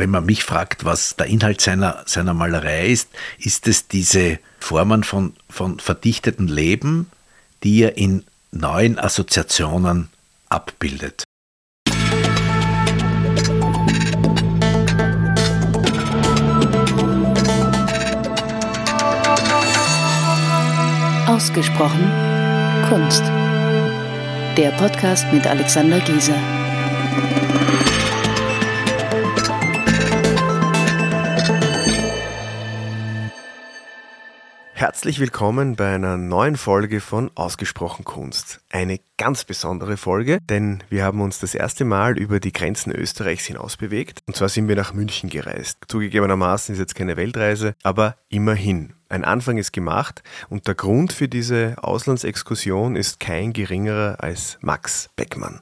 wenn man mich fragt, was der Inhalt seiner, seiner Malerei ist, ist es diese Formen von, von verdichtetem Leben, die er in neuen Assoziationen abbildet. Ausgesprochen Kunst. Der Podcast mit Alexander Giese. Herzlich willkommen bei einer neuen Folge von Ausgesprochen Kunst. Eine ganz besondere Folge, denn wir haben uns das erste Mal über die Grenzen Österreichs hinaus bewegt. Und zwar sind wir nach München gereist. Zugegebenermaßen ist jetzt keine Weltreise, aber immerhin. Ein Anfang ist gemacht und der Grund für diese Auslandsexkursion ist kein geringerer als Max Beckmann.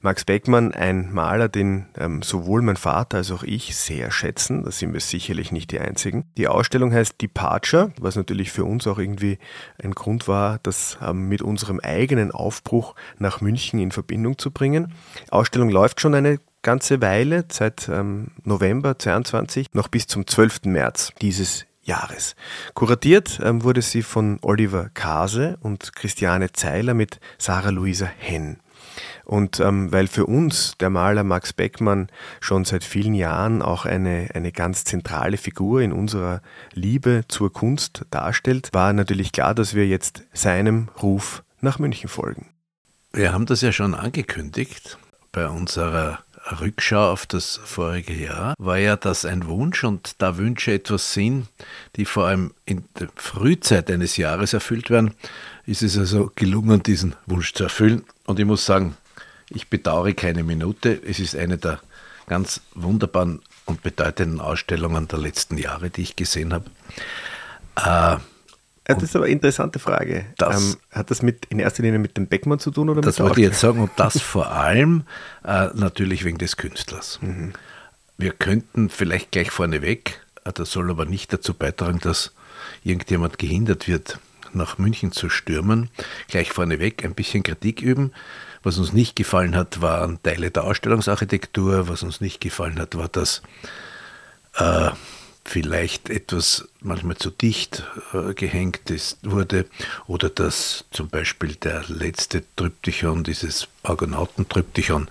Max Beckmann, ein Maler, den ähm, sowohl mein Vater als auch ich sehr schätzen, da sind wir sicherlich nicht die Einzigen. Die Ausstellung heißt Departure, was natürlich für uns auch irgendwie ein Grund war, das ähm, mit unserem eigenen Aufbruch nach München in Verbindung zu bringen. Ausstellung läuft schon eine ganze Weile, seit ähm, November 22 noch bis zum 12. März dieses Jahres. Kuratiert ähm, wurde sie von Oliver Kase und Christiane Zeiler mit Sarah Luisa Henn. Und ähm, weil für uns der Maler Max Beckmann schon seit vielen Jahren auch eine, eine ganz zentrale Figur in unserer Liebe zur Kunst darstellt, war natürlich klar, dass wir jetzt seinem Ruf nach München folgen. Wir haben das ja schon angekündigt bei unserer Rückschau auf das vorige Jahr, war ja das ein Wunsch und da Wünsche etwas sind, die vor allem in der Frühzeit eines Jahres erfüllt werden, ist es also gelungen, diesen Wunsch zu erfüllen. Und ich muss sagen, ich bedauere keine Minute. Es ist eine der ganz wunderbaren und bedeutenden Ausstellungen der letzten Jahre, die ich gesehen habe. Äh, das ist aber eine interessante Frage. Das, ähm, hat das mit, in erster Linie mit dem Beckmann zu tun oder Das wollte ich jetzt sagen und das vor allem äh, natürlich wegen des Künstlers. Mhm. Wir könnten vielleicht gleich vorneweg, äh, das soll aber nicht dazu beitragen, dass irgendjemand gehindert wird, nach München zu stürmen, gleich vorneweg ein bisschen Kritik üben. Was uns nicht gefallen hat, waren Teile der Ausstellungsarchitektur. Was uns nicht gefallen hat, war das äh, vielleicht etwas manchmal zu dicht äh, gehängt ist, wurde oder dass zum Beispiel der letzte Tryptychon, dieses Argonautentriptychon,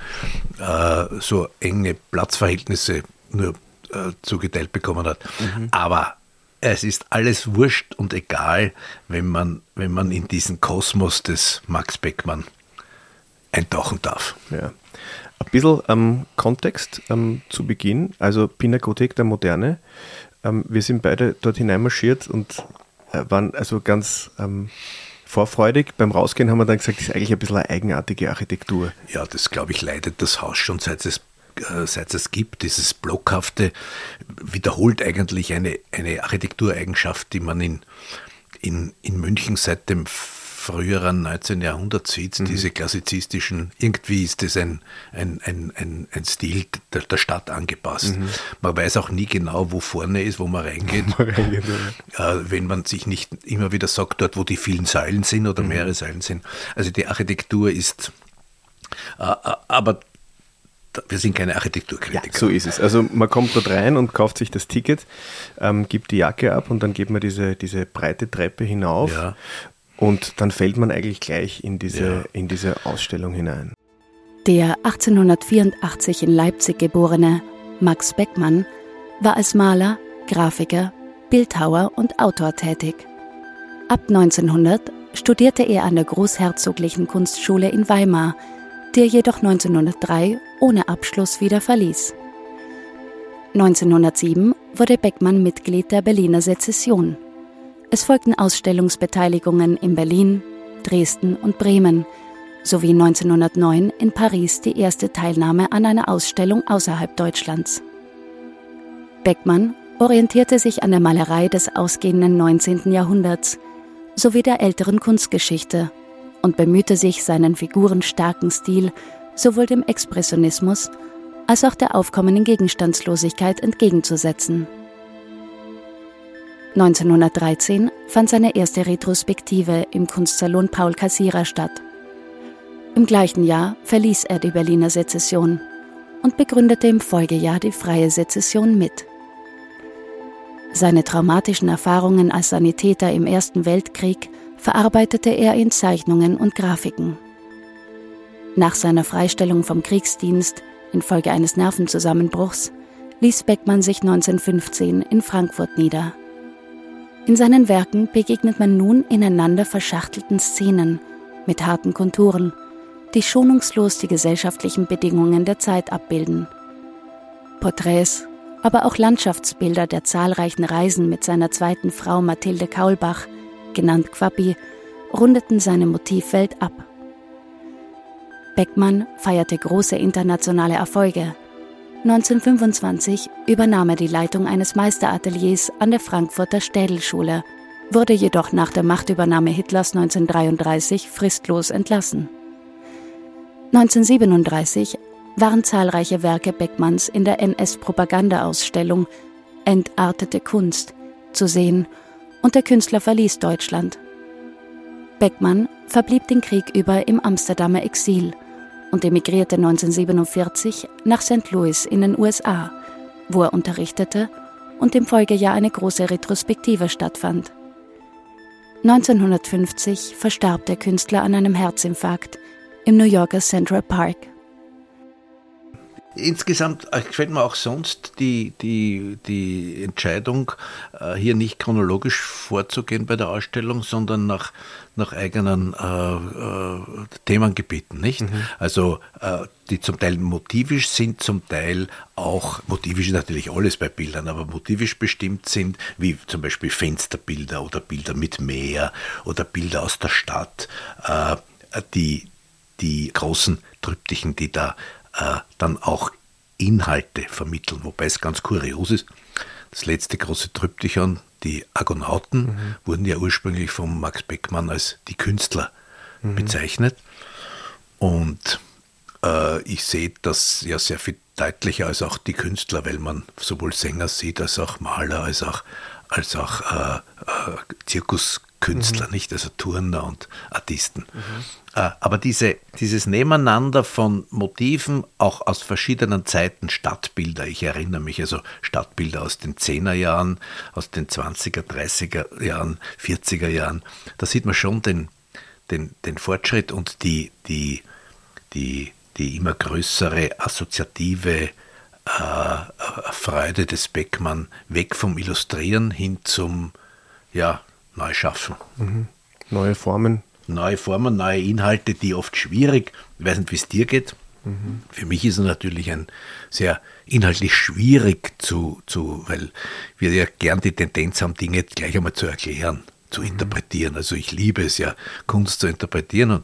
äh, so enge Platzverhältnisse nur äh, zugeteilt bekommen hat. Mhm. Aber es ist alles wurscht und egal, wenn man, wenn man in diesen Kosmos des Max Beckmann eintauchen darf. Ja. Ein bisschen ähm, Kontext ähm, zu Beginn, also Pinakothek der Moderne. Ähm, wir sind beide dort hineinmarschiert und äh, waren also ganz ähm, vorfreudig. Beim Rausgehen haben wir dann gesagt, das ist eigentlich ein bisschen eine eigenartige Architektur. Ja, das glaube ich leidet das Haus schon seit es äh, seit es gibt, dieses Blockhafte, wiederholt eigentlich eine, eine Architektureigenschaft, die man in, in, in München seit dem früheren 19. Jahrhundert sieht, mhm. diese klassizistischen, irgendwie ist das ein, ein, ein, ein, ein Stil der, der Stadt angepasst. Mhm. Man weiß auch nie genau, wo vorne ist, wo man reingeht. man reingeht ja. äh, wenn man sich nicht immer wieder sagt, dort wo die vielen Säulen sind oder mhm. mehrere Säulen sind. Also die Architektur ist, äh, äh aber wir sind keine Architekturkritiker. Ja, so ist es. Also man kommt dort rein und kauft sich das Ticket, ähm, gibt die Jacke ab und dann geht man diese, diese breite Treppe hinauf ja. Und dann fällt man eigentlich gleich in diese, ja. in diese Ausstellung hinein. Der 1884 in Leipzig geborene Max Beckmann war als Maler, Grafiker, Bildhauer und Autor tätig. Ab 1900 studierte er an der Großherzoglichen Kunstschule in Weimar, die er jedoch 1903 ohne Abschluss wieder verließ. 1907 wurde Beckmann Mitglied der Berliner Sezession. Es folgten Ausstellungsbeteiligungen in Berlin, Dresden und Bremen sowie 1909 in Paris die erste Teilnahme an einer Ausstellung außerhalb Deutschlands. Beckmann orientierte sich an der Malerei des ausgehenden 19. Jahrhunderts sowie der älteren Kunstgeschichte und bemühte sich, seinen figurenstarken Stil sowohl dem Expressionismus als auch der aufkommenden Gegenstandslosigkeit entgegenzusetzen. 1913 fand seine erste Retrospektive im Kunstsalon Paul Cassira statt. Im gleichen Jahr verließ er die Berliner Sezession und begründete im Folgejahr die Freie Sezession mit. Seine traumatischen Erfahrungen als Sanitäter im Ersten Weltkrieg verarbeitete er in Zeichnungen und Grafiken. Nach seiner Freistellung vom Kriegsdienst infolge eines Nervenzusammenbruchs ließ Beckmann sich 1915 in Frankfurt nieder. In seinen Werken begegnet man nun ineinander verschachtelten Szenen mit harten Konturen, die schonungslos die gesellschaftlichen Bedingungen der Zeit abbilden. Porträts, aber auch Landschaftsbilder der zahlreichen Reisen mit seiner zweiten Frau Mathilde Kaulbach, genannt Quappi, rundeten seine Motivwelt ab. Beckmann feierte große internationale Erfolge. 1925 übernahm er die Leitung eines Meisterateliers an der Frankfurter Städelschule, wurde jedoch nach der Machtübernahme Hitlers 1933 fristlos entlassen. 1937 waren zahlreiche Werke Beckmanns in der NS-Propagandaausstellung Entartete Kunst zu sehen und der Künstler verließ Deutschland. Beckmann verblieb den Krieg über im Amsterdamer Exil und emigrierte 1947 nach St. Louis in den USA, wo er unterrichtete und im Folgejahr eine große Retrospektive stattfand. 1950 verstarb der Künstler an einem Herzinfarkt im New Yorker Central Park. Insgesamt äh, gefällt mir auch sonst die, die, die Entscheidung, äh, hier nicht chronologisch vorzugehen bei der Ausstellung, sondern nach, nach eigenen äh, äh, Themengebieten, nicht? Mhm. Also äh, die zum Teil motivisch sind, zum Teil auch, motivisch ist natürlich alles bei Bildern, aber motivisch bestimmt sind, wie zum Beispiel Fensterbilder oder Bilder mit Meer oder Bilder aus der Stadt, äh, die, die großen Triptychen, die da äh, dann auch Inhalte vermitteln, wobei es ganz kurios ist. Das letzte große Triptychon, die Argonauten, mhm. wurden ja ursprünglich von Max Beckmann als die Künstler mhm. bezeichnet. Und äh, ich sehe das ja sehr viel deutlicher als auch die Künstler, weil man sowohl Sänger sieht, als auch Maler, als auch, als auch äh, äh, Zirkus Künstler, mhm. nicht? Also Turner und Artisten. Äh, aber diese, dieses Nebeneinander von Motiven, auch aus verschiedenen Zeiten, Stadtbilder, ich erinnere mich also Stadtbilder aus den 10er Jahren, aus den 20er, 30er Jahren, 40er Jahren, da sieht man schon den, den, den Fortschritt und die, die, die, die immer größere assoziative äh, Freude des Beckmann weg vom Illustrieren hin zum, ja, neu schaffen. Mhm. Neue Formen. Neue Formen, neue Inhalte, die oft schwierig, ich weiß nicht, wie es dir geht. Mhm. Für mich ist es natürlich ein sehr inhaltlich schwierig zu, zu, weil wir ja gern die Tendenz haben, Dinge gleich einmal zu erklären, zu mhm. interpretieren. Also ich liebe es ja, Kunst zu interpretieren und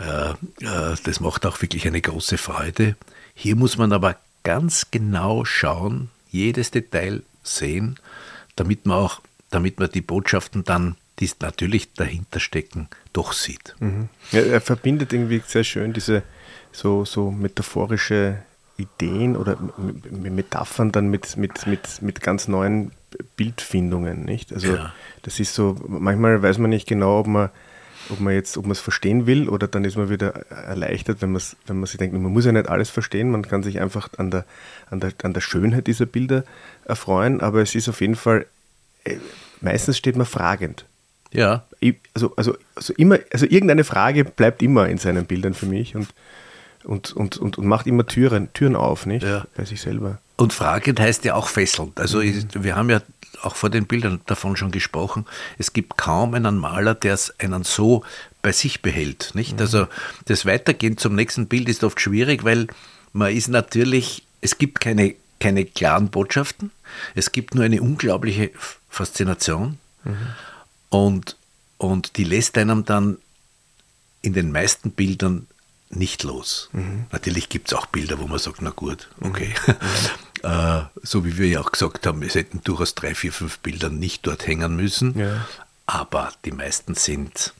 äh, äh, das macht auch wirklich eine große Freude. Hier muss man aber ganz genau schauen, jedes Detail sehen, damit man auch damit man die Botschaften dann, die natürlich dahinter stecken, doch sieht. Mhm. Ja, er verbindet irgendwie sehr schön diese so, so metaphorische Ideen oder Metaphern dann mit, mit, mit, mit ganz neuen Bildfindungen, nicht? Also ja. das ist so, manchmal weiß man nicht genau, ob man, ob man jetzt, ob man es verstehen will oder dann ist man wieder erleichtert, wenn man wenn man sich denkt, man muss ja nicht alles verstehen, man kann sich einfach an der, an der, an der Schönheit dieser Bilder erfreuen, aber es ist auf jeden Fall äh, meistens steht man fragend. Ja. Also, also, also, immer, also irgendeine Frage bleibt immer in seinen Bildern für mich und, und, und, und, und macht immer Türen, Türen auf, nicht? Ja. Bei sich selber. Und fragend heißt ja auch fesselnd. Also mhm. wir haben ja auch vor den Bildern davon schon gesprochen. Es gibt kaum einen Maler, der es einen so bei sich behält. Nicht? Mhm. Also das Weitergehen zum nächsten Bild ist oft schwierig, weil man ist natürlich, es gibt keine, keine klaren Botschaften. Es gibt nur eine unglaubliche Faszination mhm. Und, und die lässt einem dann in den meisten Bildern nicht los. Mhm. Natürlich gibt es auch Bilder, wo man sagt, na gut, okay. Mhm. äh, so wie wir ja auch gesagt haben, es hätten durchaus drei, vier, fünf Bilder nicht dort hängen müssen. Ja. Aber die meisten sind,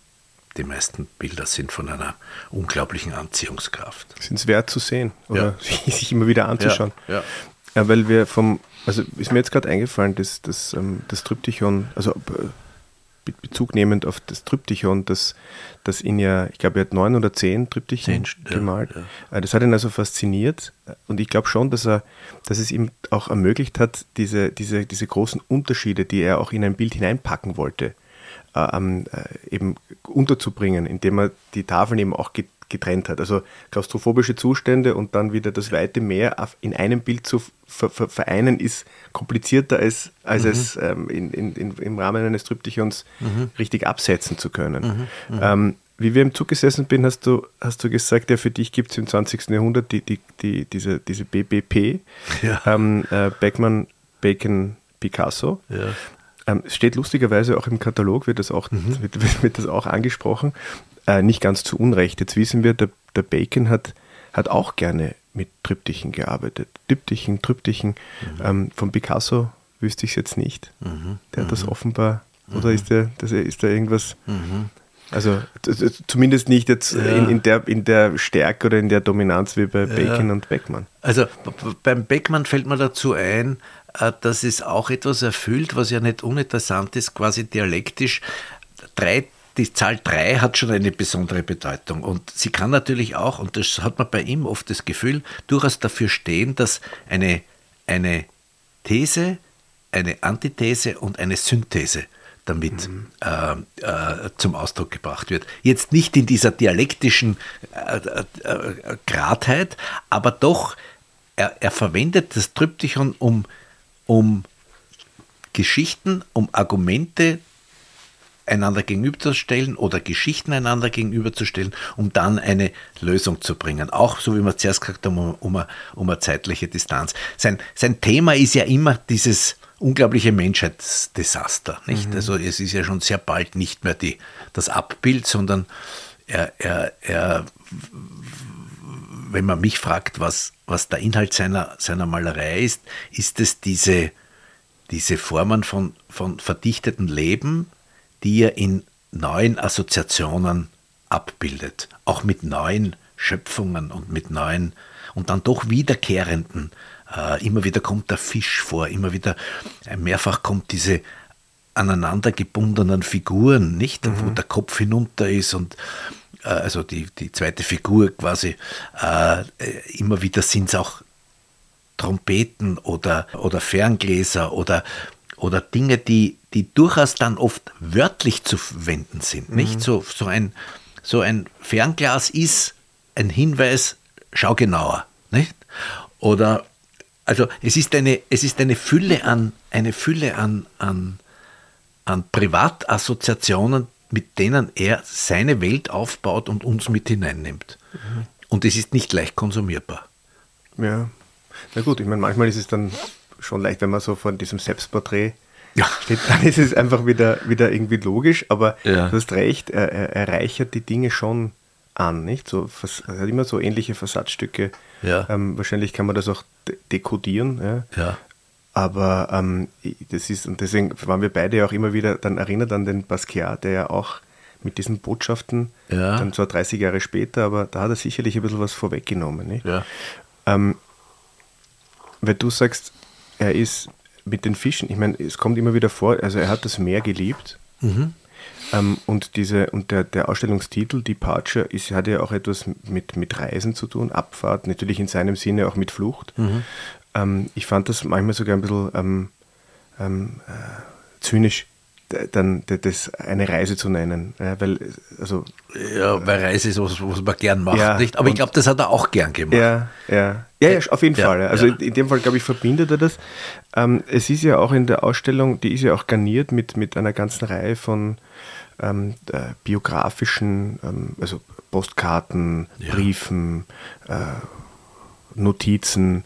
die meisten Bilder sind von einer unglaublichen Anziehungskraft. Sind es wert zu sehen oder ja. sich immer wieder anzuschauen. Ja. ja. weil wir vom also ist mir jetzt gerade eingefallen, dass das, ähm, das Tryptychon, also Bezug nehmend auf das Tryptychon, das, das ihn ja, ich glaube, er hat neun oder zehn Tryptychen zehn, gemalt. Ja, ja. Äh, das hat ihn also fasziniert und ich glaube schon, dass er, dass es ihm auch ermöglicht hat, diese, diese, diese großen Unterschiede, die er auch in ein Bild hineinpacken wollte, äh, äh, eben unterzubringen, indem er die Tafeln eben auch getrennt hat. Also klaustrophobische Zustände und dann wieder das weite Meer in einem Bild zu vereinen, ist komplizierter als, als mhm. es ähm, in, in, im Rahmen eines Tryptychons mhm. richtig absetzen zu können. Mhm. mhm. Ähm, wie wir im Zug gesessen bin, hast du, hast du gesagt, ja, für dich gibt es im 20. Jahrhundert die, die, die, diese, diese BBP, ja. ähm, äh, Beckmann, Bacon, Picasso. Ja. Ähm, steht lustigerweise auch im Katalog, wird das auch, mhm. wird, wird, das auch angesprochen. Äh, nicht ganz zu Unrecht. Jetzt wissen wir, der, der Bacon hat, hat auch gerne mit Triptychen gearbeitet. Diptychen, Triptychen. Mhm. Ähm, von Picasso wüsste ich es jetzt nicht. Mhm. Der hat das mhm. offenbar, oder mhm. ist, der, das, ist da irgendwas mhm. also zumindest nicht jetzt ja. in, in, der, in der Stärke oder in der Dominanz wie bei Bacon ja. und Beckmann. Also beim Beckmann fällt mir dazu ein, äh, dass es auch etwas erfüllt, was ja nicht uninteressant ist, quasi dialektisch. Drei die Zahl 3 hat schon eine besondere Bedeutung. Und sie kann natürlich auch, und das hat man bei ihm oft das Gefühl, durchaus dafür stehen, dass eine, eine These, eine Antithese und eine Synthese damit mhm. äh, äh, zum Ausdruck gebracht wird. Jetzt nicht in dieser dialektischen äh, äh Gradheit, aber doch, er, er verwendet das Tryptychon, um, um Geschichten, um Argumente einander gegenüberzustellen oder Geschichten einander gegenüberzustellen, um dann eine Lösung zu bringen. Auch, so wie wir zuerst gesagt haben, um, um, eine, um eine zeitliche Distanz. Sein, sein Thema ist ja immer dieses unglaubliche Menschheitsdesaster. Nicht? Mhm. Also es ist ja schon sehr bald nicht mehr die, das Abbild, sondern er, er, er, wenn man mich fragt, was, was der Inhalt seiner, seiner Malerei ist, ist es diese, diese Formen von, von verdichtetem Leben, die er in neuen Assoziationen abbildet, auch mit neuen Schöpfungen und mit neuen und dann doch wiederkehrenden. Äh, immer wieder kommt der Fisch vor, immer wieder äh, mehrfach kommt diese aneinander gebundenen Figuren, nicht, mhm. wo der Kopf hinunter ist und äh, also die, die zweite Figur quasi, äh, immer wieder sind es auch Trompeten oder, oder Ferngläser oder oder Dinge, die, die durchaus dann oft wörtlich zu verwenden sind. Mhm. Nicht so, so, ein, so ein Fernglas ist ein Hinweis, schau genauer. Nicht? Oder also es ist eine, es ist eine Fülle an, eine Fülle an, an, an Privatassoziationen, mit denen er seine Welt aufbaut und uns mit hineinnimmt. Mhm. Und es ist nicht leicht konsumierbar. Ja. Na gut, ich meine, manchmal ist es dann schon leicht, wenn man so von diesem Selbstporträt ja. steht, dann ist es einfach wieder, wieder irgendwie logisch, aber ja. du hast recht, er, er, reichert die Dinge schon an, nicht? So, er hat immer so ähnliche Versatzstücke. Ja. Ähm, wahrscheinlich kann man das auch dekodieren. Ja. Aber ähm, das ist, und deswegen waren wir beide auch immer wieder dann erinnert an den Basquiat, der ja auch mit diesen Botschaften, dann zwar 30 Jahre später, aber da hat er sicherlich ein bisschen was vorweggenommen. Nicht? Ähm, weil du sagst, er ist mit den Fischen, ich meine, es kommt immer wieder vor, also er hat das Meer geliebt. Mhm. Ähm, und diese, und der, der Ausstellungstitel Departure ist, hat ja auch etwas mit, mit Reisen zu tun, Abfahrt, natürlich in seinem Sinne auch mit Flucht. Mhm. Ähm, ich fand das manchmal sogar ein bisschen ähm, ähm äh, zynisch, dann das eine Reise zu nennen. Ja, weil, also, ja, weil Reise ist was, was man gern macht, ja, nicht? Aber ich glaube, das hat er auch gern gemacht. Ja, ja. Ja, ja auf jeden ja, Fall. Also in dem Fall, glaube ich, verbindet er das. Ähm, es ist ja auch in der Ausstellung, die ist ja auch garniert mit, mit einer ganzen Reihe von ähm, äh, biografischen, ähm, also Postkarten, Briefen, äh, Notizen,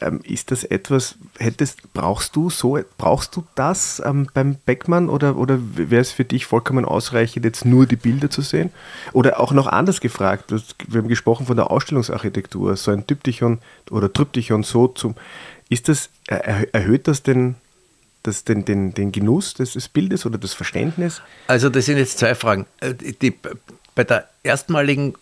ähm, ist das etwas, hättest, brauchst du so, brauchst du das ähm, beim Beckmann oder, oder wäre es für dich vollkommen ausreichend, jetzt nur die Bilder zu sehen? Oder auch noch anders gefragt, wir haben gesprochen von der Ausstellungsarchitektur, so ein Typtychon oder Tryptychon so zum, ist das, erhöht das den, das, den, den, den Genuss des, des Bildes oder das Verständnis? Also das sind jetzt zwei Fragen. Äh, die, bei der erstmaligen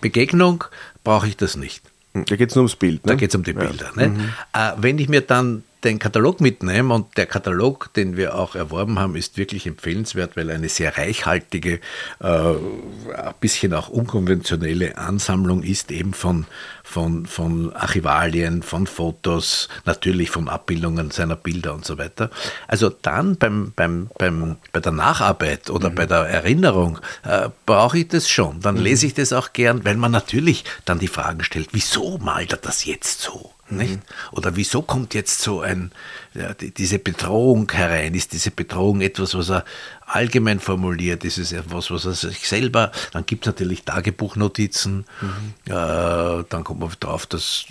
Begegnung brauche ich das nicht. Da geht es nur ums Bild. Ne? Da geht es um die Bilder. Ja. Ne? Mhm. Äh, wenn ich mir dann den Katalog mitnehmen und der Katalog, den wir auch erworben haben, ist wirklich empfehlenswert, weil eine sehr reichhaltige, äh, ein bisschen auch unkonventionelle Ansammlung ist eben von, von, von Archivalien, von Fotos, natürlich von Abbildungen seiner Bilder und so weiter. Also dann beim, beim, beim, bei der Nacharbeit oder mhm. bei der Erinnerung äh, brauche ich das schon. Dann mhm. lese ich das auch gern, weil man natürlich dann die Fragen stellt, wieso malt er das jetzt so? Nicht? Oder wieso kommt jetzt so ein, ja, diese Bedrohung herein? Ist diese Bedrohung etwas, was er allgemein formuliert? Ist es etwas, was er sich selber, dann gibt es natürlich Tagebuchnotizen, mhm. äh, dann kommt man drauf, dass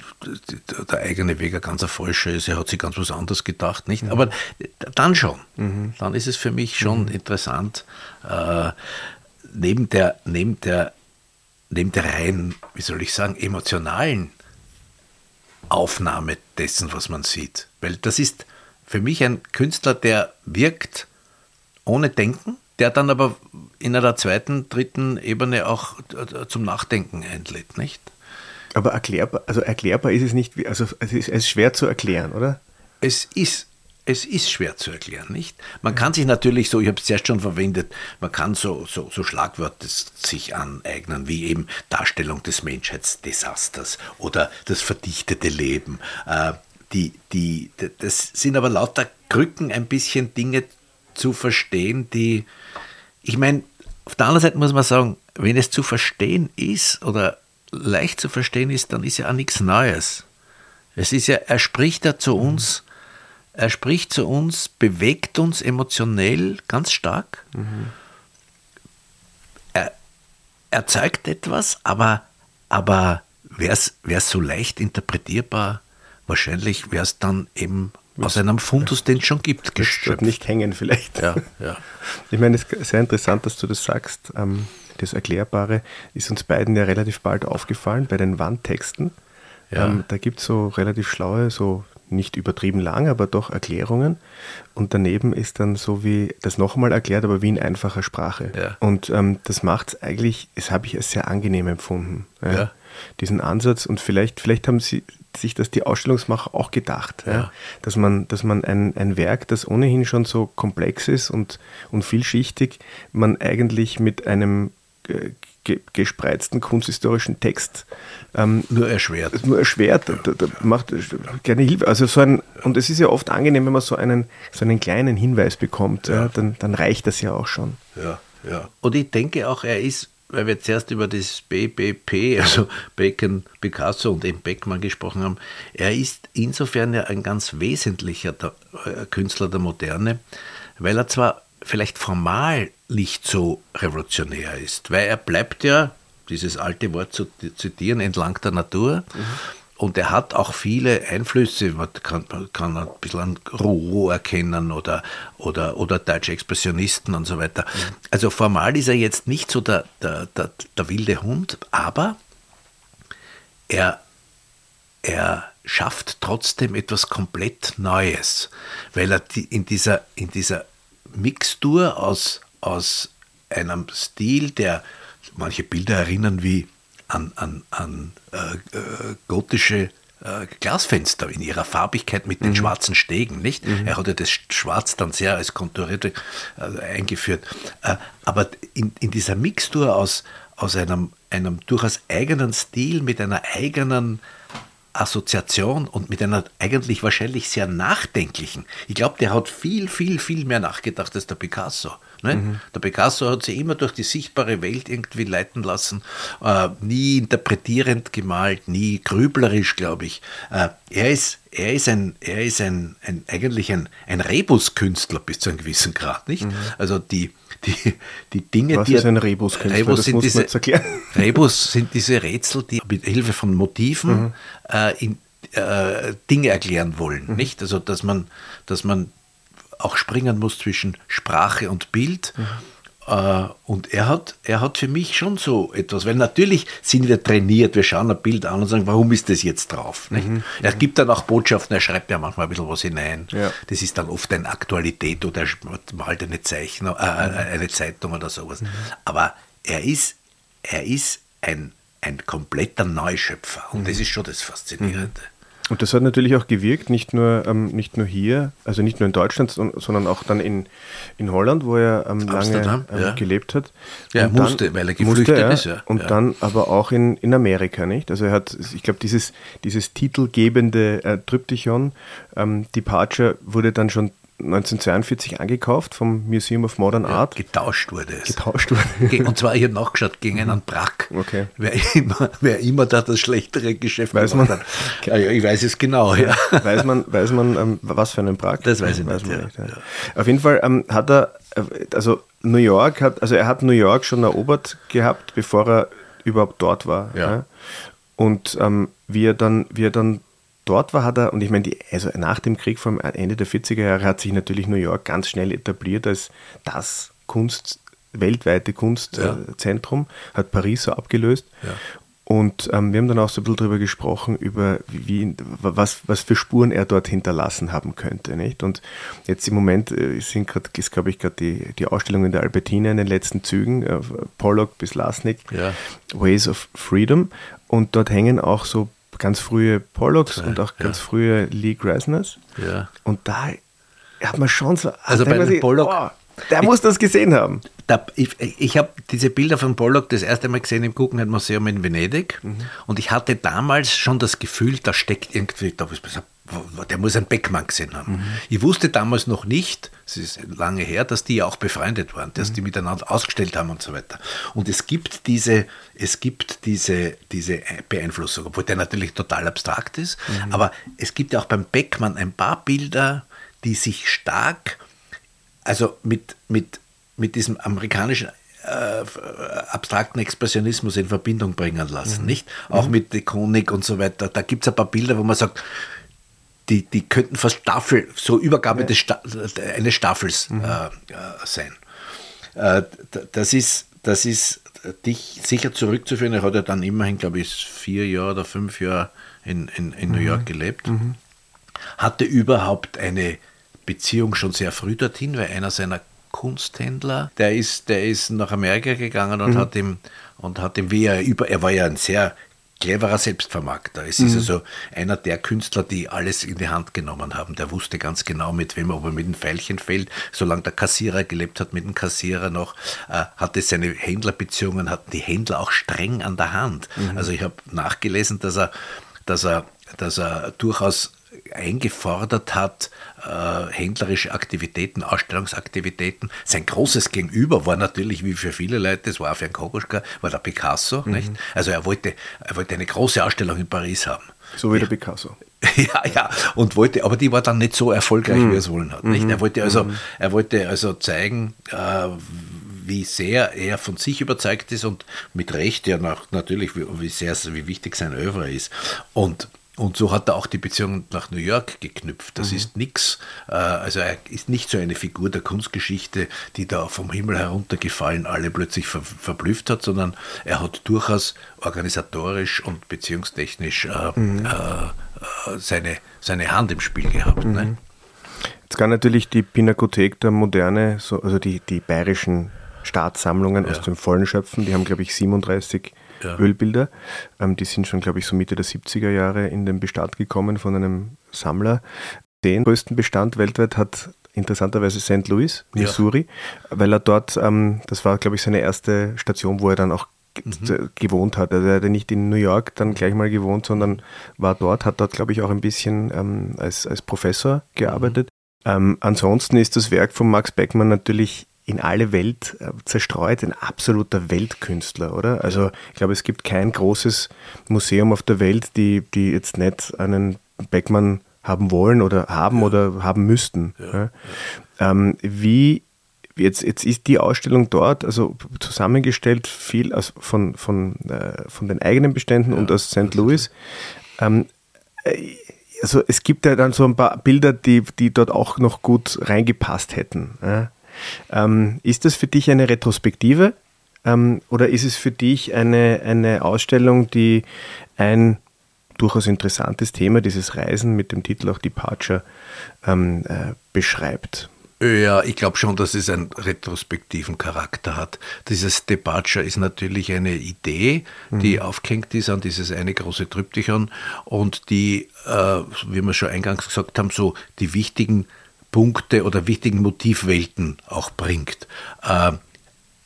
der eigene Weg ein ganzer falscher ist, er hat sich ganz was anderes gedacht, nicht? Mhm. Aber dann schon, mhm. dann ist es für mich schon mhm. interessant, äh, neben der, neben der, neben der rein, wie soll ich sagen, emotionalen Aufnahme dessen, was man sieht. Weil das ist für mich ein Künstler, der wirkt ohne Denken, der dann aber in einer zweiten, dritten Ebene auch äh, zum Nachdenken einlädt, nicht? Aber erklärbar, also erklärbar ist es nicht, also es ist, es ist schwer zu erklären, oder? Es ist es ist schwer zu erklären, nicht? Man kann sich natürlich so, ich habe es zuerst schon verwendet, man kann so, so, so Schlagwörter sich aneignen, wie eben Darstellung des Menschheitsdesasters oder das verdichtete Leben. Äh, die, die, das sind aber lauter Krücken, ein bisschen Dinge zu verstehen, die, ich meine, auf der anderen Seite muss man sagen, wenn es zu verstehen ist oder leicht zu verstehen ist, dann ist ja auch nichts Neues. Es ist ja, er spricht ja zu uns er spricht zu uns, bewegt uns emotionell ganz stark. Mhm. Er, er zeigt etwas, aber, aber wäre es so leicht interpretierbar? Wahrscheinlich wäre es dann eben aus einem Fundus, den es schon gibt, geschöpft. nicht hängen vielleicht. Ja, ja. Ich meine, es ist sehr interessant, dass du das sagst. Ähm, das Erklärbare ist uns beiden ja relativ bald aufgefallen bei den Wandtexten. Ja. Ähm, da gibt es so relativ schlaue, so nicht übertrieben lang, aber doch Erklärungen. Und daneben ist dann so wie das nochmal erklärt, aber wie in einfacher Sprache. Ja. Und ähm, das macht es eigentlich, das habe ich als sehr angenehm empfunden. Ja, ja. Diesen Ansatz. Und vielleicht, vielleicht haben sie sich das die Ausstellungsmacher auch gedacht, dass man, dass man ein, ein Werk, das ohnehin schon so komplex ist und, und vielschichtig, man eigentlich mit einem äh, gespreizten kunsthistorischen Text ähm, nur erschwert. Nur erschwert, da, da macht gerne Hilfe. Also so ein, und es ist ja oft angenehm, wenn man so einen, so einen kleinen Hinweis bekommt, ja. Ja, dann, dann reicht das ja auch schon. Ja, ja. Und ich denke auch, er ist, weil wir zuerst über das BBP, also Bacon, Picasso und eben Beckmann gesprochen haben, er ist insofern ja ein ganz wesentlicher äh, Künstler der Moderne, weil er zwar vielleicht formal nicht so revolutionär ist, weil er bleibt ja, dieses alte Wort zu zitieren, entlang der Natur. Mhm. Und er hat auch viele Einflüsse, man kann, kann ein bisschen an Rouault erkennen oder, oder, oder deutsche Expressionisten und so weiter. Also formal ist er jetzt nicht so der, der, der, der wilde Hund, aber er, er schafft trotzdem etwas komplett Neues, weil er in dieser, in dieser Mixtur aus, aus einem Stil, der manche Bilder erinnern wie an, an, an äh, äh, gotische äh, Glasfenster in ihrer Farbigkeit mit den mhm. schwarzen Stegen, nicht? Mhm. Er hat ja das Schwarz dann sehr als konturiert äh, eingeführt. Äh, aber in, in dieser Mixtur aus, aus einem, einem durchaus eigenen Stil mit einer eigenen Assoziation und mit einer eigentlich wahrscheinlich sehr nachdenklichen. Ich glaube, der hat viel, viel, viel mehr nachgedacht als der Picasso. Ne? Mhm. Der Picasso hat sich immer durch die sichtbare Welt irgendwie leiten lassen, äh, nie interpretierend gemalt, nie grüblerisch, glaube ich. Äh, er ist, er ist, ein, er ist ein, ein eigentlich ein, ein Rebus-Künstler bis zu einem gewissen Grad, nicht? Mhm. Also die, die, die Dinge, Was die. Ist ein Rebus-Künstler? Rebus, sind diese, Rebus sind diese Rätsel, die mit Hilfe von Motiven mhm. äh, in, äh, Dinge erklären wollen, mhm. nicht? Also, dass man, dass man auch springen muss zwischen Sprache und Bild. Mhm. Und er hat, er hat für mich schon so etwas, weil natürlich sind wir trainiert, wir schauen ein Bild an und sagen, warum ist das jetzt drauf? Mhm. Er mhm. gibt dann auch Botschaften, er schreibt ja manchmal ein bisschen was hinein. Ja. Das ist dann oft eine Aktualität oder er malt eine, Zeichen, äh, mhm. eine Zeitung oder sowas. Mhm. Aber er ist, er ist ein, ein kompletter Neuschöpfer und das ist schon das Faszinierende. Und das hat natürlich auch gewirkt, nicht nur, ähm, nicht nur hier, also nicht nur in Deutschland, sondern auch dann in, in Holland, wo er ähm, lange ähm, ja. gelebt hat. Ja, er musste, weil er geflüchtet musste, ist. Ja. Und ja. dann aber auch in, in Amerika, nicht? Also er hat, ich glaube, dieses, dieses titelgebende äh, Tryptychon, ähm, Departure, wurde dann schon 1942 angekauft vom Museum of Modern ja, Art. Getauscht wurde es. Getauscht wurde. Und zwar, ich habe nachgeschaut, gegen einen Brack. Okay. Wer immer, wer immer da das schlechtere Geschäft weiß man, hat. Ja, ich weiß es genau, ja. Weiß man, weiß man ähm, was für einen Brack? Das weiß ich weiß nicht, nicht ja. Auf jeden Fall ähm, hat er, äh, also New York hat, also er hat New York schon erobert gehabt, bevor er überhaupt dort war. Ja. Und ähm, wie er dann, wie er dann dort war, hat er, und ich meine, die, also nach dem Krieg vom Ende der 40er Jahre hat sich natürlich New York ganz schnell etabliert als das Kunst, weltweite Kunstzentrum, ja. hat Paris so abgelöst. Ja. Und ähm, wir haben dann auch so ein bisschen darüber gesprochen, über wie, was, was für Spuren er dort hinterlassen haben könnte. Nicht? Und jetzt im Moment äh, sind grad, ist, glaube ich, gerade die, die Ausstellung in der Albertina in den letzten Zügen, äh, Pollock bis Lasnik, ja. Ways of Freedom. Und dort hängen auch so ganz frühe Pollocks und auch ganz frühe Lee Grasners. Ja. Und da hat man schon so. Also bei sich, Pollock. Oh, der ich, muss das gesehen haben. Da, ich ich habe diese Bilder von Pollock das erste Mal gesehen im Guggenheim Museum in Venedig mhm. und ich hatte damals schon das Gefühl, da steckt irgendwie, da der muss einen Beckmann gesehen haben. Mhm. Ich wusste damals noch nicht, es ist lange her, dass die auch befreundet waren, dass mhm. die miteinander ausgestellt haben und so weiter. Und es gibt diese, es gibt diese, diese Beeinflussung, obwohl der natürlich total abstrakt ist, mhm. aber es gibt ja auch beim Beckmann ein paar Bilder, die sich stark, also mit, mit, mit diesem amerikanischen äh, abstrakten Expressionismus in Verbindung bringen lassen, mhm. nicht? Auch mhm. mit Dekonik und so weiter. Da gibt es ein paar Bilder, wo man sagt, die, die könnten fast Staffel, so Übergabe ja. des Sta eines Staffels mhm. äh, äh sein. Äh, das ist, das ist dich sicher zurückzuführen. Er hat ja dann immerhin, glaube ich, vier Jahre oder fünf Jahre in, in, in New mhm. York gelebt. Mhm. Hatte überhaupt eine Beziehung schon sehr früh dorthin, weil einer seiner Kunsthändler, der ist, der ist nach Amerika gegangen und mhm. hat ihm und hat ihm, wie er über, er war ja ein sehr cleverer Selbstvermarkter. Es mhm. ist also einer der Künstler, die alles in die Hand genommen haben. Der wusste ganz genau, mit wem er, ob er mit dem Pfeilchen fällt. Solange der Kassierer gelebt hat, mit dem Kassierer noch, äh, hatte seine Händlerbeziehungen, hatten die Händler auch streng an der Hand. Mhm. Also ich habe nachgelesen, dass er, dass er, dass er durchaus eingefordert hat, äh, händlerische Aktivitäten, Ausstellungsaktivitäten. Sein großes Gegenüber war natürlich, wie für viele Leute, das war auch für einen Kokoschka, war der Picasso. Mhm. Nicht? Also er wollte, er wollte eine große Ausstellung in Paris haben. So wie der Picasso. Ja, ja, und wollte, aber die war dann nicht so erfolgreich, mhm. wie er es wollen hat. Nicht? Er wollte also, mhm. er wollte also zeigen, äh, wie sehr er von sich überzeugt ist und mit Recht ja nach, natürlich, wie, wie sehr, wie wichtig sein Övre ist. Und und so hat er auch die Beziehung nach New York geknüpft. Das mhm. ist nichts, äh, also er ist nicht so eine Figur der Kunstgeschichte, die da vom Himmel heruntergefallen alle plötzlich ver verblüfft hat, sondern er hat durchaus organisatorisch und beziehungstechnisch äh, mhm. äh, seine, seine Hand im Spiel gehabt. Ne? Mhm. Ne? Jetzt kann natürlich die Pinakothek der Moderne, so, also die, die bayerischen Staatssammlungen ja. aus dem Vollen schöpfen, die haben, glaube ich, 37 ja. Ölbilder. Ähm, die sind schon, glaube ich, so Mitte der 70er Jahre in den Bestand gekommen von einem Sammler. Den größten Bestand weltweit hat interessanterweise St. Louis, Missouri, ja. weil er dort, ähm, das war, glaube ich, seine erste Station, wo er dann auch mhm. gewohnt hat. Also er hat nicht in New York dann gleich mal gewohnt, sondern war dort, hat dort, glaube ich, auch ein bisschen ähm, als, als Professor gearbeitet. Mhm. Ähm, ansonsten ist das Werk von Max Beckmann natürlich in alle Welt äh, zerstreut, ein absoluter Weltkünstler, oder? Also ich glaube, es gibt kein großes Museum auf der Welt, die, die jetzt nicht einen Beckmann haben wollen oder haben ja. oder haben müssten. Ja. Ähm, wie jetzt, jetzt ist die Ausstellung dort, also zusammengestellt viel aus, von, von, äh, von den eigenen Beständen und aus St. Louis. Ähm, äh, also es gibt ja dann so ein paar Bilder, die, die dort auch noch gut reingepasst hätten. Ja? Ähm, ist das für dich eine Retrospektive ähm, oder ist es für dich eine, eine Ausstellung, die ein durchaus interessantes Thema, dieses Reisen mit dem Titel auch Departure, ähm, äh, beschreibt? Ja, ich glaube schon, dass es einen retrospektiven Charakter hat. Dieses Departure ist natürlich eine Idee, die mhm. aufgehängt ist an dieses eine große Tryptychon und die, äh, wie wir schon eingangs gesagt haben, so die wichtigen Punkte oder wichtigen Motivwelten auch bringt. Äh,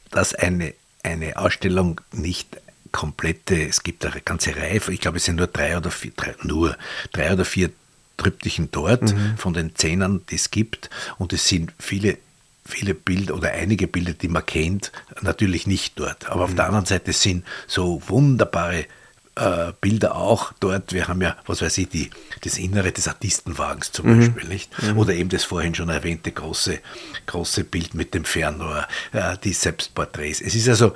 dass eine, eine Ausstellung nicht komplette, es gibt eine ganze Reihe, ich glaube es sind nur drei oder vier, drei, nur drei oder vier Triptychen dort mhm. von den Zehnern, die es gibt. Und es sind viele, viele Bilder oder einige Bilder, die man kennt, natürlich nicht dort. Aber mhm. auf der anderen Seite sind so wunderbare äh, Bilder auch dort. Wir haben ja, was weiß ich, die, das Innere des Artistenwagens zum mhm. Beispiel, nicht? Mhm. Oder eben das vorhin schon erwähnte große, große Bild mit dem Fernrohr, äh, die Selbstporträts. Es ist also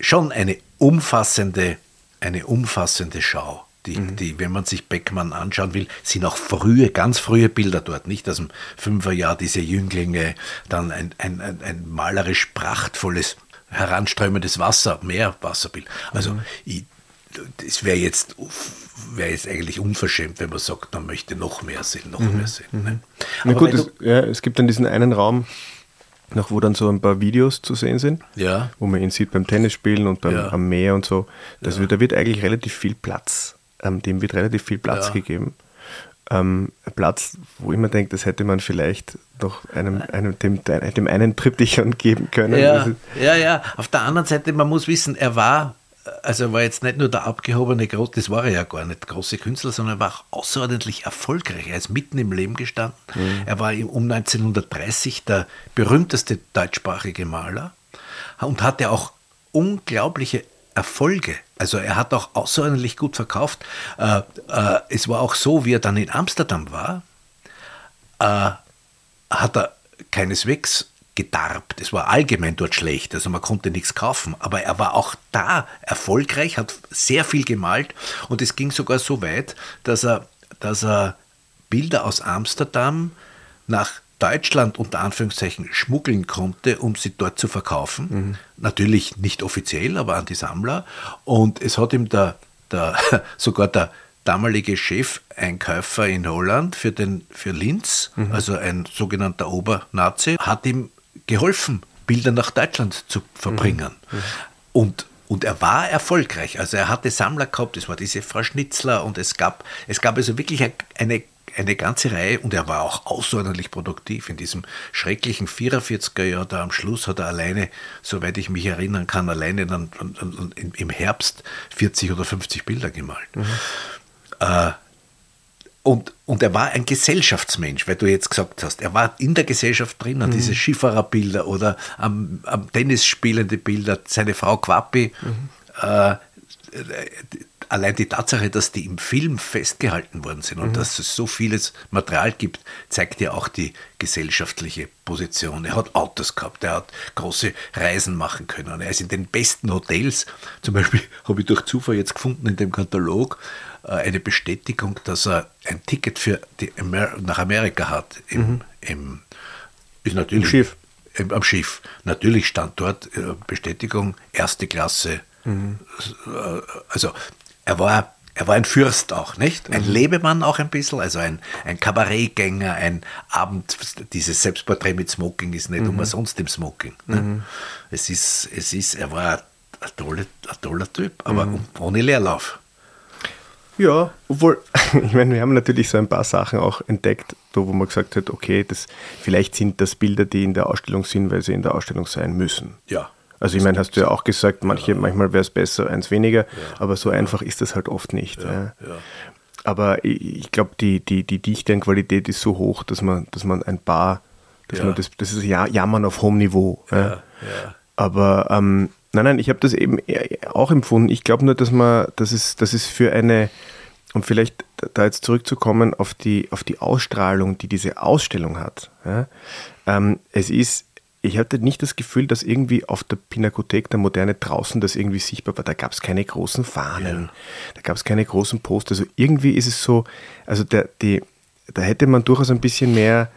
schon eine umfassende, eine umfassende Schau. Die, mhm. die, wenn man sich Beckmann anschauen will, sind auch frühe, ganz frühe Bilder dort, nicht aus dem Fünferjahr, diese Jünglinge, dann ein, ein, ein, ein malerisch prachtvolles, heranströmendes Wasser, Meerwasserbild. Also mhm. ich, das wäre jetzt, wär jetzt eigentlich unverschämt, wenn man sagt, man möchte noch mehr sehen, noch mhm. mehr sehen. Ne? Mhm. Na gut, es, ja, es gibt dann diesen einen Raum, noch wo dann so ein paar Videos zu sehen sind, ja. wo man ihn sieht beim Tennisspielen und beim, ja. am Meer und so. Das ja. wird, da wird eigentlich relativ viel Platz ähm, dem wird relativ viel Platz gegeben. Ähm, Platz, wo ich mir denke, das hätte man vielleicht doch einem, einem, dem, dem einen Triptychon geben können. Ja, ja, ja. Auf der anderen Seite, man muss wissen, er war, also er war jetzt nicht nur der abgehobene, das war er ja gar nicht, große Künstler, sondern er war auch außerordentlich erfolgreich. Er ist mitten im Leben gestanden. Mhm. Er war um 1930 der berühmteste deutschsprachige Maler und hatte auch unglaubliche Erfolge. Also er hat auch außerordentlich gut verkauft. Äh, äh, es war auch so, wie er dann in Amsterdam war, äh, hat er keineswegs gedarbt. Es war allgemein dort schlecht, also man konnte nichts kaufen. Aber er war auch da erfolgreich, hat sehr viel gemalt und es ging sogar so weit, dass er, dass er Bilder aus Amsterdam nach Deutschland unter Anführungszeichen schmuggeln konnte, um sie dort zu verkaufen. Mhm. Natürlich nicht offiziell, aber an die Sammler. Und es hat ihm der, der sogar der damalige Chefeinkäufer in Holland für, den, für Linz, mhm. also ein sogenannter Obernazi, hat ihm geholfen, Bilder nach Deutschland zu verbringen. Mhm. mhm. Und und er war erfolgreich. Also er hatte Sammler gehabt, es war diese Frau Schnitzler und es gab, es gab also wirklich eine eine ganze Reihe und er war auch außerordentlich produktiv in diesem schrecklichen 44er Jahr. Da am Schluss hat er alleine, soweit ich mich erinnern kann, alleine dann im Herbst 40 oder 50 Bilder gemalt. Mhm. Äh, und, und er war ein Gesellschaftsmensch, weil du jetzt gesagt hast, er war in der Gesellschaft drinnen, mhm. diese Skifahrerbilder oder am, am Tennis spielende Bilder, seine Frau Quappi, mhm. äh, allein die Tatsache, dass die im Film festgehalten worden sind und mhm. dass es so vieles Material gibt, zeigt ja auch die gesellschaftliche Position. Er hat Autos gehabt, er hat große Reisen machen können. Er ist in den besten Hotels. Zum Beispiel habe ich durch Zufall jetzt gefunden in dem Katalog äh, eine Bestätigung, dass er ein Ticket für Amer nach Amerika hat. Im, mhm. im, ist natürlich, Im Schiff. Im, am Schiff. Natürlich stand dort äh, Bestätigung, erste Klasse. Mhm. Äh, also er war, er war ein Fürst auch, nicht? Ein mhm. Lebemann auch ein bisschen, also ein, ein Kabarettgänger, ein Abend, dieses Selbstporträt mit Smoking ist nicht mhm. umsonst im Smoking. Ne? Mhm. Es ist, es ist, er war ein toller, ein toller Typ, aber mhm. ohne Leerlauf. Ja, obwohl, ich meine, wir haben natürlich so ein paar Sachen auch entdeckt, wo man gesagt hat, okay, das, vielleicht sind das Bilder, die in der Ausstellung sind, weil sie in der Ausstellung sein müssen. Ja. Also ich meine, hast du ja auch gesagt, manche, ja. manchmal wäre es besser, eins weniger, ja. aber so einfach ist das halt oft nicht. Ja. Aber ich, glaube, die, die, die Dichte an Qualität ist so hoch, dass man, dass man ein paar, dass man das, das ist ja Jammern auf hohem Niveau. Aber ähm, nein, nein, ich habe das eben auch empfunden. Ich glaube nur, dass man, das ist, das ist für eine, um vielleicht da jetzt zurückzukommen auf die, auf die Ausstrahlung, die diese Ausstellung hat. Ja? Ähm, es ist ich hatte nicht das Gefühl, dass irgendwie auf der Pinakothek der Moderne draußen das irgendwie sichtbar war. Da gab es keine großen Fahnen, ja. da gab es keine großen Poster. Also irgendwie ist es so, also der, die, da hätte man durchaus ein bisschen mehr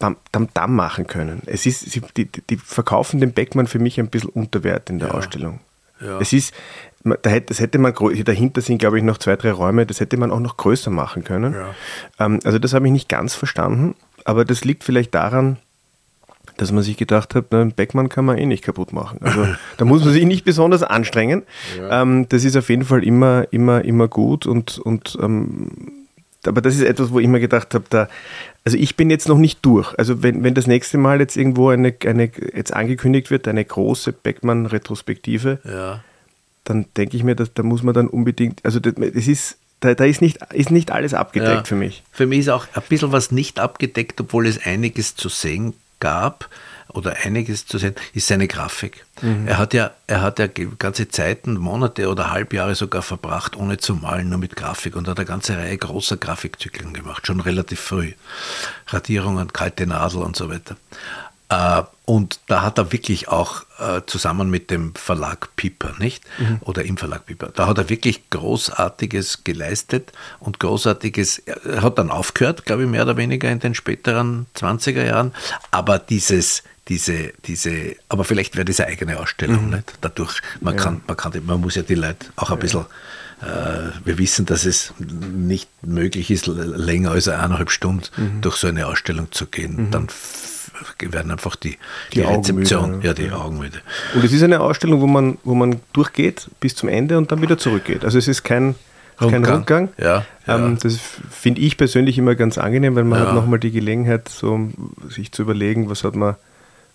Tamtam machen können. Es ist, sie, die, die verkaufen den Beckmann für mich ein bisschen unter Wert in der ja. Ausstellung. Ja. Es ist, da hätte, das hätte man, dahinter sind glaube ich noch zwei, drei Räume, das hätte man auch noch größer machen können. Ja. Ähm, also das habe ich nicht ganz verstanden, aber das liegt vielleicht daran, dass man sich gedacht hat, na, einen Beckmann kann man eh nicht kaputt machen. Also da muss man sich nicht besonders anstrengen. Ja. Ähm, das ist auf jeden Fall immer, immer, immer gut und, und ähm, aber das ist etwas, wo ich mir gedacht habe, da, also ich bin jetzt noch nicht durch. Also wenn, wenn das nächste Mal jetzt irgendwo eine, eine jetzt angekündigt wird, eine große Beckmann-Retrospektive, ja. dann denke ich mir, dass, da muss man dann unbedingt, also das, das ist, da, da, ist, nicht, ist nicht alles abgedeckt ja. für mich. Für mich ist auch ein bisschen was nicht abgedeckt, obwohl es einiges zu sehen gab oder einiges zu sehen, ist seine Grafik. Mhm. Er hat ja, er hat ja ganze Zeiten, Monate oder Halbjahre sogar verbracht, ohne zu malen, nur mit Grafik und hat eine ganze Reihe großer Grafikzyklen gemacht, schon relativ früh. Radierungen, kalte Nadel und so weiter. Äh, und da hat er wirklich auch äh, zusammen mit dem Verlag Piper, nicht? Mhm. Oder im Verlag Piper, da hat er wirklich Großartiges geleistet und Großartiges, er hat dann aufgehört, glaube ich, mehr oder weniger in den späteren 20er Jahren, aber dieses, diese, diese, aber vielleicht wäre das eine eigene Ausstellung, mhm. nicht? Dadurch, man ja. kann, man kann, man muss ja die Leute auch ein ja. bisschen äh, wir wissen, dass es nicht möglich ist, länger als eineinhalb Stunden mhm. durch so eine Ausstellung zu gehen. Mhm. Dann werden einfach die, die, die Rezeption, müde, ja, die Augen müde. Und es ist eine Ausstellung, wo man, wo man durchgeht bis zum Ende und dann wieder zurückgeht. Also es ist kein, Rundgang. kein Rundgang. Ja, ja. Ähm, das finde ich persönlich immer ganz angenehm, weil man ja. hat nochmal die Gelegenheit, so, sich zu überlegen, was hat man,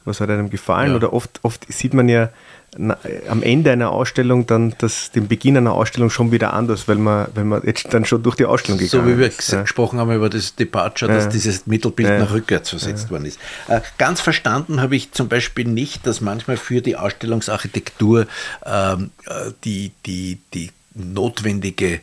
was hat einem gefallen. Ja. Oder oft, oft sieht man ja na, am Ende einer Ausstellung dann das, den Beginn einer Ausstellung schon wieder anders, weil man, weil man jetzt dann schon durch die Ausstellung gegangen ist. So wie wir ist. gesprochen haben über das Departure, dass ja. dieses Mittelbild ja. nach rückwärts versetzt worden ist. Äh, ganz verstanden habe ich zum Beispiel nicht, dass manchmal für die Ausstellungsarchitektur ähm, äh, die, die, die notwendige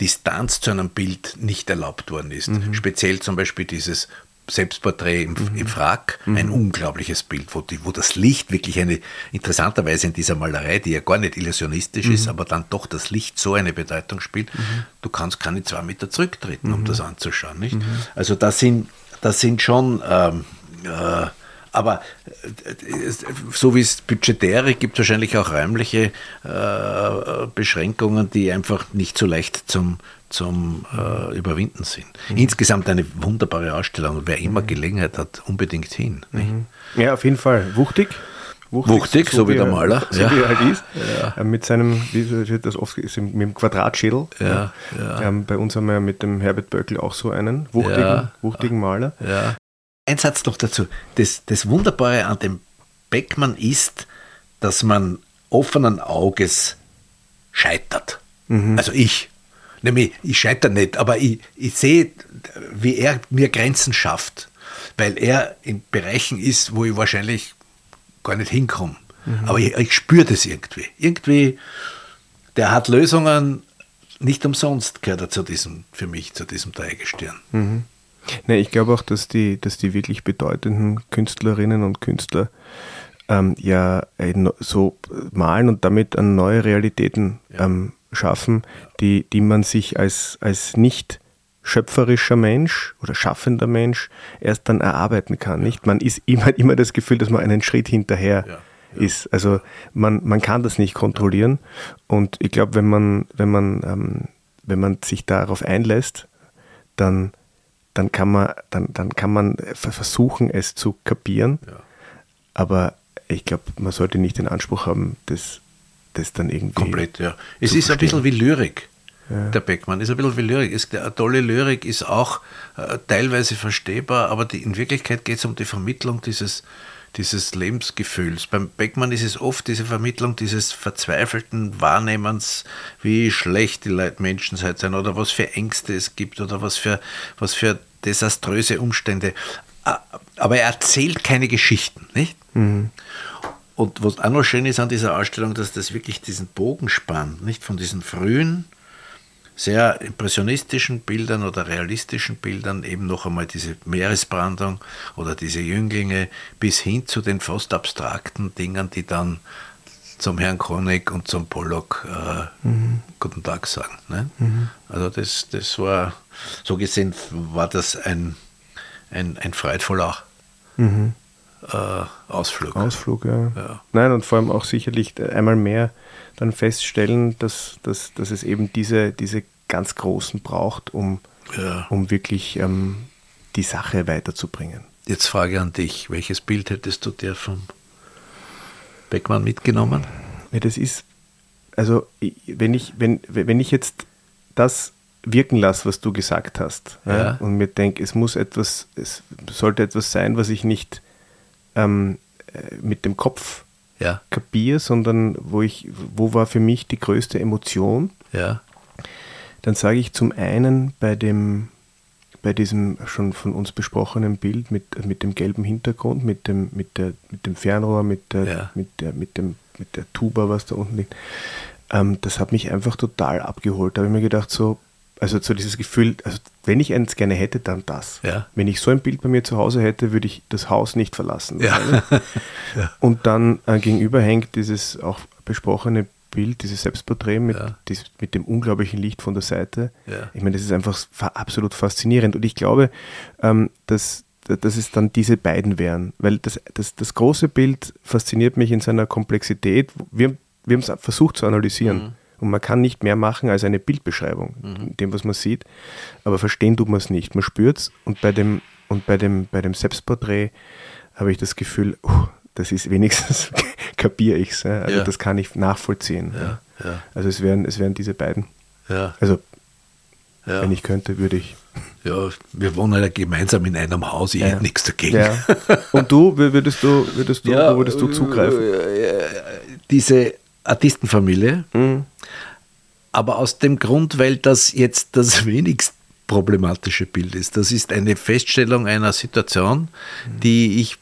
Distanz zu einem Bild nicht erlaubt worden ist. Mhm. Speziell zum Beispiel dieses Selbstporträt im, mhm. im Frack, mhm. ein unglaubliches Bild, wo, die, wo das Licht wirklich eine, interessanterweise in dieser Malerei, die ja gar nicht illusionistisch mhm. ist, aber dann doch das Licht so eine Bedeutung spielt, mhm. du kannst keine zwei Meter zurücktreten, um mhm. das anzuschauen. Nicht? Mhm. Also das sind, das sind schon ähm, äh, aber äh, so wie es budgetäre gibt, wahrscheinlich auch räumliche äh, Beschränkungen, die einfach nicht so leicht zum, zum äh, Überwinden sind. Mhm. Insgesamt eine wunderbare Ausstellung. Wer immer mhm. Gelegenheit hat, unbedingt hin. Mhm. Ja, auf jeden Fall. Wuchtig. Wuchtig, Wuchtig so, so, wie der Maler. So ja. wie er halt ist. Ja. Äh, mit seinem, wie wird das oft ist, mit dem Quadratschädel. Ja. Ähm, bei uns haben wir mit dem Herbert Böckel auch so einen wuchtigen, wuchtigen Maler. Ja. Ein Satz noch dazu. Das, das Wunderbare an dem Beckmann ist, dass man offenen Auges scheitert. Mhm. Also ich. Nämlich, ich scheitere nicht, aber ich, ich sehe, wie er mir Grenzen schafft. Weil er in Bereichen ist, wo ich wahrscheinlich gar nicht hinkomme. Mhm. Aber ich, ich spüre das irgendwie. Irgendwie, der hat Lösungen, nicht umsonst gehört er zu diesem, für mich, zu diesem Dreigestirn. Mhm. Nee, ich glaube auch, dass die, dass die wirklich bedeutenden Künstlerinnen und Künstler ähm, ja so malen und damit an neue Realitäten ähm, schaffen, die, die man sich als, als nicht schöpferischer Mensch oder schaffender Mensch erst dann erarbeiten kann. Nicht? Man ist immer, immer das Gefühl, dass man einen Schritt hinterher ja, ja. ist. Also man, man kann das nicht kontrollieren. Und ich glaube, wenn man, wenn man, ähm, wenn man sich darauf einlässt, dann dann kann man, dann, dann kann man versuchen, es zu kapieren. Ja. Aber ich glaube, man sollte nicht den Anspruch haben, das, das dann irgendwie. Komplett, ja. Es ist verstehen. ein bisschen wie Lyrik. Ja. Der Beckmann ist ein bisschen wie Lyrik. Ist, eine tolle Lyrik ist auch äh, teilweise verstehbar, aber die, in Wirklichkeit geht es um die Vermittlung dieses, dieses Lebensgefühls. Beim Beckmann ist es oft diese Vermittlung dieses verzweifelten Wahrnehmens, wie schlecht die Leute Menschen sein oder was für Ängste es gibt oder was für, was für desaströse Umstände. Aber er erzählt keine Geschichten, nicht? Mhm. Und was auch noch schön ist an dieser Ausstellung, dass das wirklich diesen Bogen spannt, nicht von diesen frühen sehr impressionistischen Bildern oder realistischen Bildern, eben noch einmal diese Meeresbrandung oder diese Jünglinge, bis hin zu den fast abstrakten Dingen, die dann zum Herrn Kronig und zum Pollock äh, mhm. Guten Tag sagen. Ne? Mhm. Also das, das war, so gesehen war das ein, ein, ein freudvoller mhm. Äh, Ausflug. Ausflug, ja. ja. Nein, und vor allem auch sicherlich einmal mehr dann feststellen, dass, dass, dass es eben diese, diese ganz Großen braucht, um, ja. um wirklich ähm, die Sache weiterzubringen. Jetzt Frage an dich. Welches Bild hättest du dir vom Beckmann mitgenommen? Ja, das ist, also wenn ich, wenn, wenn ich jetzt das wirken lasse, was du gesagt hast, ja. Und mir denke, es muss etwas, es sollte etwas sein, was ich nicht ähm, äh, mit dem Kopf ja. kapiere, sondern wo ich, wo war für mich die größte Emotion? Ja. Dann sage ich zum einen bei dem, bei diesem schon von uns besprochenen Bild mit, mit dem gelben Hintergrund, mit dem, mit der, mit dem Fernrohr, mit der, ja. mit der, mit dem, mit der Tuba, was da unten liegt. Ähm, das hat mich einfach total abgeholt. Da habe ich mir gedacht, so, also so dieses Gefühl, also wenn ich eins gerne hätte, dann das. Ja. Wenn ich so ein Bild bei mir zu Hause hätte, würde ich das Haus nicht verlassen. Ja. ja. Und dann äh, gegenüber hängt dieses auch besprochene Bild, dieses Selbstporträt mit, dies, mit dem unglaublichen Licht von der Seite. Ich meine, das ist einfach absolut faszinierend. Und ich glaube, ähm, dass, dass es dann diese beiden wären. Weil das, das, das große Bild fasziniert mich in seiner Komplexität. Wir, wir haben es versucht zu analysieren. Mhm. Und man kann nicht mehr machen als eine Bildbeschreibung, mhm. dem, was man sieht. Aber verstehen tut man es nicht. Man spürt es. Und bei dem, und bei dem, bei dem Selbstporträt habe ich das Gefühl, uh, das ist wenigstens kapiere ich es. Also ja. das kann ich nachvollziehen. Ja. Ja. Also es wären, es wären diese beiden. Ja. Also wenn ich könnte, würde ich. Ja, wir wohnen ja gemeinsam in einem Haus, ich hätte nichts dagegen. Und du, würdest du, würdest du, wo würdest du zugreifen? Diese Artistenfamilie, mhm. aber aus dem Grund, weil das jetzt das wenigst problematische Bild ist. Das ist eine Feststellung einer Situation, mhm. die ich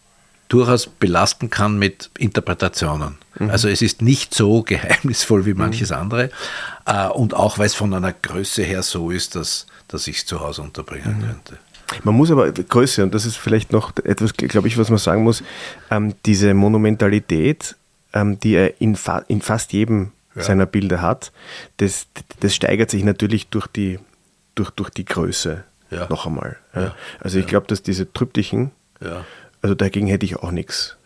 durchaus belasten kann mit Interpretationen. Mhm. Also es ist nicht so geheimnisvoll wie manches mhm. andere äh, und auch weil es von einer Größe her so ist, dass, dass ich es zu Hause unterbringen mhm. könnte. Man muss aber Größe, und das ist vielleicht noch etwas, glaube ich, was man sagen muss, ähm, diese Monumentalität, ähm, die er in, fa in fast jedem ja. seiner Bilder hat, das, das steigert sich natürlich durch die, durch, durch die Größe ja. noch einmal. Ja. Also ich glaube, dass diese Triptychen. Also dagegen hätte ich auch nichts.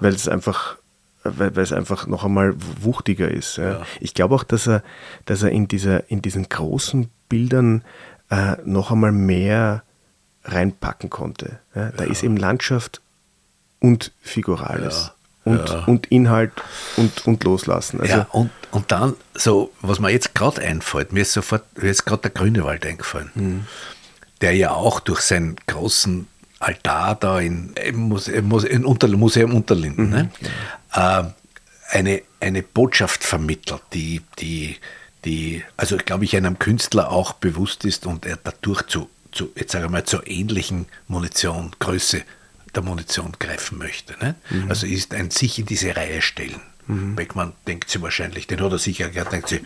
Weil es einfach, weil, weil, es einfach noch einmal wuchtiger ist. Ich glaube auch, dass er, dass er in, dieser, in diesen großen Bildern äh, noch einmal mehr reinpacken konnte. Da ist eben Landschaft und Figurales. Und, und Inhalt und, und Loslassen. Also ja, und, und dann, so, was mir jetzt gerade einfällt, mir ist sofort, mir ist gerade der Grünewald eingefallen, mhm. der ja auch durch seinen großen Altar da in, im Museum, Unter, Museum Unterlinden, mhm. ne? äh, eine, eine Botschaft vermittelt, die, die, die, also glaube ich, einem Künstler auch bewusst ist und er dadurch zu, zu jetzt sage ich mal, zur ähnlichen Munition, Größe der Munition greifen möchte. Ne? Mhm. Also ist ein sich in diese Reihe stellen. Mhm. Beckmann denkt sie wahrscheinlich, den hat er sicher gehört, denkt sie,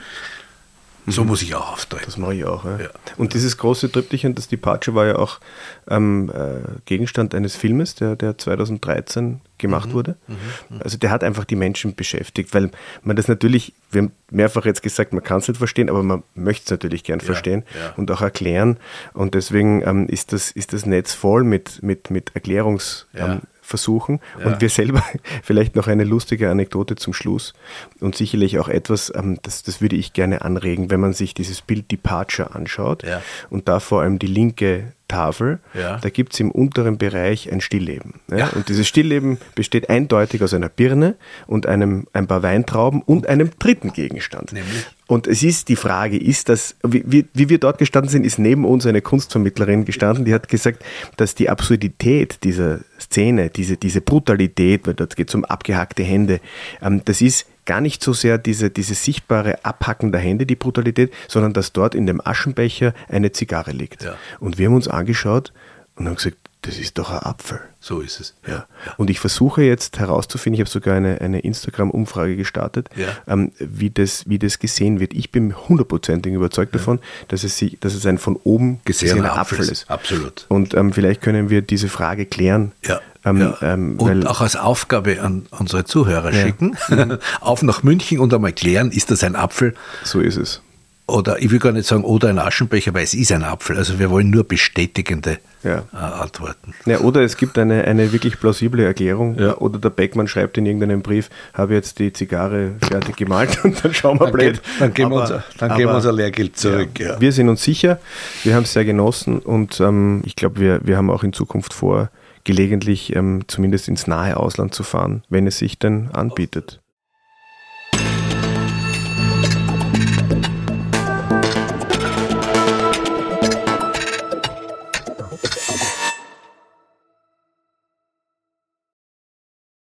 so muss ich auch auftreten. Das mache ich auch. Ja. Ja. Und dieses große Triptychen, das Departure, war ja auch ähm, äh, Gegenstand eines Filmes, der, der 2013 gemacht mhm. wurde. Mhm. mhm. Also der hat einfach die Menschen beschäftigt, weil man das natürlich, wir haben mehrfach jetzt gesagt, man kann es nicht verstehen, aber man möchte es natürlich gern ja. verstehen und auch erklären. Und deswegen ähm, ist, das, ist das Netz voll mit, mit, mit Erklärungs- ähm, versuchen. Ja. Und wir selber vielleicht noch eine lustige Anekdote zum Schluss und sicherlich auch etwas, ähm, das, das würde ich gerne anregen, wenn man sich dieses Bild Departure anschaut ja. und da vor allem die linke Tafel, ja. da gibt es im unteren Bereich ein Stillleben. Ja? Und dieses Stillleben besteht eindeutig aus einer Birne und einem, ein paar Weintrauben und einem dritten Gegenstand. Nämlich? Und es ist die Frage, ist das, wie, wie wir dort gestanden sind, ist neben uns eine Kunstvermittlerin gestanden, die hat gesagt, dass die Absurdität dieser Szene, diese, diese Brutalität, weil dort geht es um abgehackte Hände, ähm, das ist gar nicht so sehr diese, diese sichtbare Abhacken der Hände, die Brutalität, sondern dass dort in dem Aschenbecher eine Zigarre liegt. Ja. Und wir haben uns angeschaut und haben gesagt, das ist doch ein Apfel. So ist es. Ja. ja. Und ich versuche jetzt herauszufinden, ich habe sogar eine, eine Instagram-Umfrage gestartet, ja. ähm, wie, das, wie das gesehen wird. Ich bin hundertprozentig überzeugt ja. davon, dass es, sich, dass es ein von oben gesehener Apfel ist. Absolut. Und ähm, vielleicht können wir diese Frage klären. Ja. Ähm, ähm, und auch als Aufgabe an unsere Zuhörer schicken. Auf nach München und einmal klären, ist das ein Apfel? So ist es oder ich will gar nicht sagen, oder ein Aschenbecher, weil es ist ein Apfel. Also wir wollen nur bestätigende ja. äh, Antworten. Ja, oder es gibt eine, eine wirklich plausible Erklärung. Ja. Oder der Beckmann schreibt in irgendeinem Brief, habe jetzt die Zigarre fertig gemalt und dann schauen wir blöd. Dann geben, aber, wir, uns, dann geben wir unser Lehrgeld zurück. Ja, wir sind uns sicher, wir haben es sehr genossen und ähm, ich glaube, wir, wir haben auch in Zukunft vor, gelegentlich ähm, zumindest ins nahe Ausland zu fahren, wenn es sich denn anbietet.